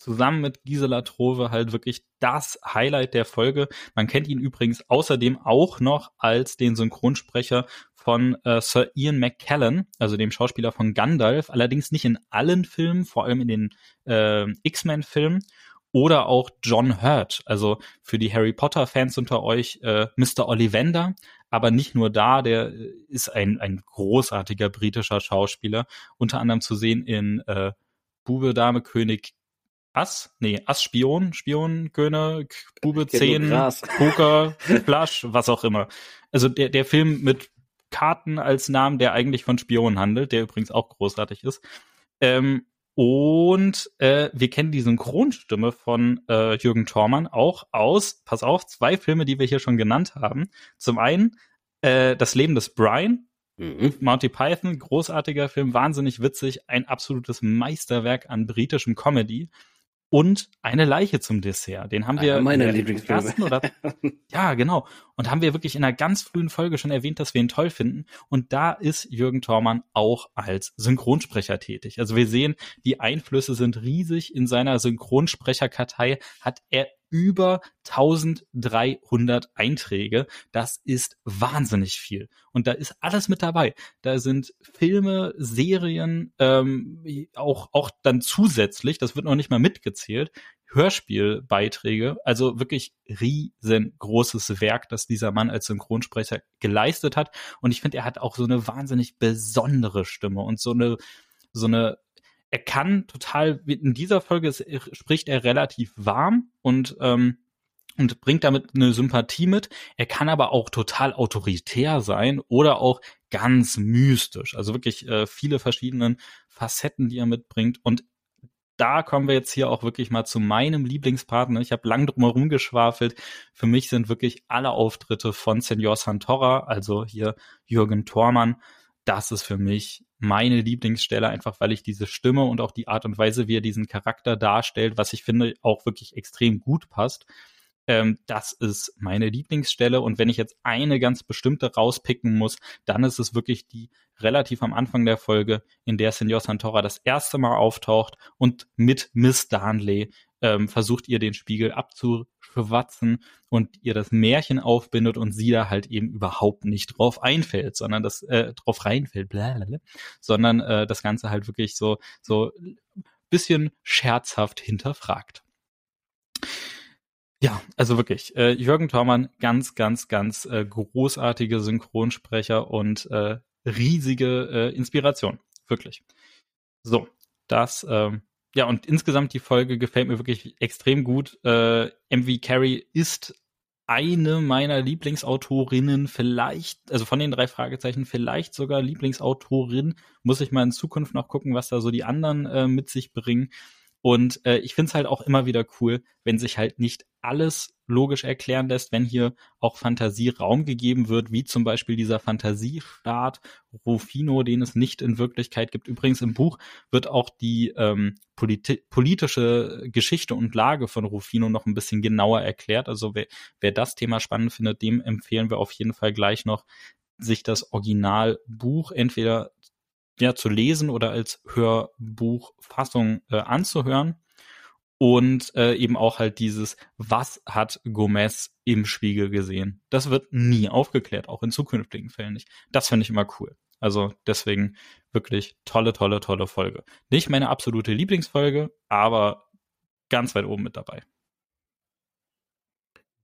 zusammen mit Gisela Trove halt wirklich das Highlight der Folge. Man kennt ihn übrigens außerdem auch noch als den Synchronsprecher von äh, Sir Ian McKellen, also dem Schauspieler von Gandalf, allerdings nicht in allen Filmen, vor allem in den äh, X-Men-Filmen oder auch John Hurt, also für die Harry Potter-Fans unter euch äh, Mr. Ollivander, aber nicht nur da, der äh, ist ein, ein großartiger britischer Schauspieler, unter anderem zu sehen in äh, Bube, Dame, König, Ass? Nee, Ass Spion, Spion, König, Bube 10, Poker, Flash, was auch immer. Also der, der Film mit Karten als Namen, der eigentlich von Spionen handelt, der übrigens auch großartig ist. Ähm, und äh, wir kennen die Synchronstimme von äh, Jürgen Thormann auch aus, pass auf, zwei Filme, die wir hier schon genannt haben. Zum einen äh, Das Leben des Brian, mhm. Monty Python, großartiger Film, wahnsinnig witzig, ein absolutes Meisterwerk an britischem Comedy und eine Leiche zum Dessert. Den haben wir ja, meine Lieblingsfilme. Oder, ja, genau. Und haben wir wirklich in einer ganz frühen Folge schon erwähnt, dass wir ihn toll finden. Und da ist Jürgen Thormann auch als Synchronsprecher tätig. Also wir sehen, die Einflüsse sind riesig. In seiner Synchronsprecherkartei hat er über 1300 Einträge. Das ist wahnsinnig viel. Und da ist alles mit dabei. Da sind Filme, Serien, ähm, auch, auch dann zusätzlich, das wird noch nicht mal mitgezählt, Hörspielbeiträge. Also wirklich riesengroßes Werk, das dieser Mann als Synchronsprecher geleistet hat. Und ich finde, er hat auch so eine wahnsinnig besondere Stimme und so eine, so eine er kann total, in dieser Folge spricht er relativ warm und, ähm, und bringt damit eine Sympathie mit. Er kann aber auch total autoritär sein oder auch ganz mystisch. Also wirklich äh, viele verschiedene Facetten, die er mitbringt. Und da kommen wir jetzt hier auch wirklich mal zu meinem Lieblingspartner. Ich habe lang drum herum geschwafelt. Für mich sind wirklich alle Auftritte von Senor Santora, also hier Jürgen Thormann, das ist für mich meine Lieblingsstelle, einfach weil ich diese Stimme und auch die Art und Weise, wie er diesen Charakter darstellt, was ich finde, auch wirklich extrem gut passt. Ähm, das ist meine Lieblingsstelle. Und wenn ich jetzt eine ganz bestimmte rauspicken muss, dann ist es wirklich die relativ am Anfang der Folge, in der Senor Santora das erste Mal auftaucht und mit Miss Darnley ähm, versucht ihr den Spiegel abzuschwatzen und ihr das Märchen aufbindet und sie da halt eben überhaupt nicht drauf einfällt, sondern das äh, drauf reinfällt, blablabla, sondern äh, das Ganze halt wirklich so so bisschen scherzhaft hinterfragt. Ja, also wirklich, äh, Jürgen Thormann, ganz, ganz, ganz äh, großartige Synchronsprecher und äh, riesige äh, Inspiration, wirklich. So, das, ähm, ja, und insgesamt die Folge gefällt mir wirklich extrem gut. Äh, MV Carey ist eine meiner Lieblingsautorinnen, vielleicht, also von den drei Fragezeichen, vielleicht sogar Lieblingsautorin. Muss ich mal in Zukunft noch gucken, was da so die anderen äh, mit sich bringen. Und äh, ich finde es halt auch immer wieder cool, wenn sich halt nicht alles logisch erklären lässt, wenn hier auch Fantasie Raum gegeben wird, wie zum Beispiel dieser Fantasiestaat Rufino, den es nicht in Wirklichkeit gibt. Übrigens im Buch wird auch die ähm, politi politische Geschichte und Lage von Rufino noch ein bisschen genauer erklärt. Also wer, wer das Thema spannend findet, dem empfehlen wir auf jeden Fall gleich noch sich das Originalbuch entweder ja zu lesen oder als Hörbuchfassung äh, anzuhören. Und äh, eben auch halt dieses, was hat Gomez im Spiegel gesehen? Das wird nie aufgeklärt, auch in zukünftigen Fällen nicht. Das finde ich immer cool. Also deswegen wirklich tolle, tolle, tolle Folge. Nicht meine absolute Lieblingsfolge, aber ganz weit oben mit dabei.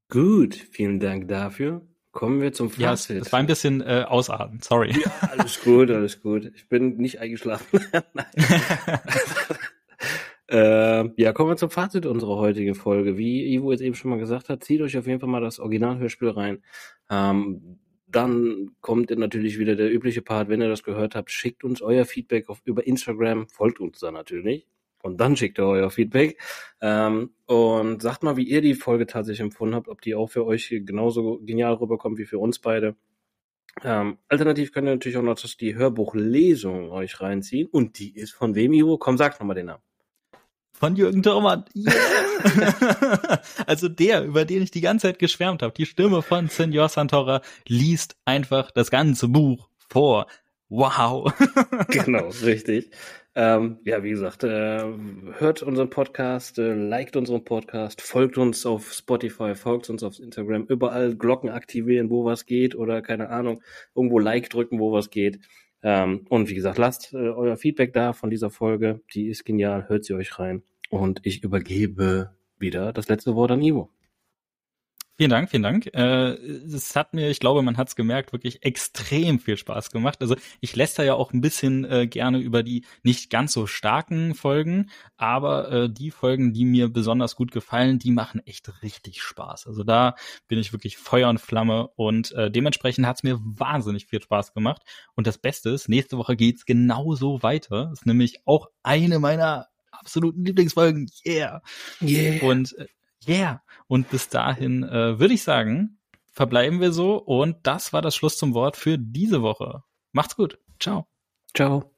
Gut, vielen Dank dafür. Kommen wir zum Fazit. Ja, es war ein bisschen äh, ausatmen, sorry. Ja, alles gut, alles gut. Ich bin nicht eingeschlafen. äh, ja, kommen wir zum Fazit unserer heutigen Folge. Wie Ivo jetzt eben schon mal gesagt hat, zieht euch auf jeden Fall mal das Originalhörspiel rein. Ähm, dann kommt natürlich wieder der übliche Part, wenn ihr das gehört habt, schickt uns euer Feedback auf, über Instagram, folgt uns da natürlich und dann schickt ihr euer Feedback. Ähm, und sagt mal, wie ihr die Folge tatsächlich empfunden habt, ob die auch für euch genauso genial rüberkommt wie für uns beide. Ähm, alternativ könnt ihr natürlich auch noch die Hörbuchlesung euch reinziehen. Und die ist von wem, Ivo? Komm, sag nochmal den Namen. Von Jürgen Thormann. Yeah. also der, über den ich die ganze Zeit geschwärmt habe, die Stimme von Senor Santora, liest einfach das ganze Buch vor. Wow. genau, richtig. Ähm, ja, wie gesagt, äh, hört unseren Podcast, äh, liked unseren Podcast, folgt uns auf Spotify, folgt uns auf Instagram, überall Glocken aktivieren, wo was geht oder keine Ahnung, irgendwo Like drücken, wo was geht. Ähm, und wie gesagt, lasst äh, euer Feedback da von dieser Folge. Die ist genial, hört sie euch rein. Und ich übergebe wieder das letzte Wort an Ivo. Vielen Dank, vielen Dank. Äh, es hat mir, ich glaube, man hat es gemerkt, wirklich extrem viel Spaß gemacht. Also ich lässt da ja auch ein bisschen äh, gerne über die nicht ganz so starken Folgen, aber äh, die Folgen, die mir besonders gut gefallen, die machen echt richtig Spaß. Also da bin ich wirklich Feuer und Flamme und äh, dementsprechend hat es mir wahnsinnig viel Spaß gemacht. Und das Beste ist, nächste Woche geht's genauso weiter. Das ist nämlich auch eine meiner absoluten Lieblingsfolgen. Yeah. Yeah. Und äh, Yeah. Und bis dahin äh, würde ich sagen, verbleiben wir so. Und das war das Schluss zum Wort für diese Woche. Macht's gut. Ciao. Ciao.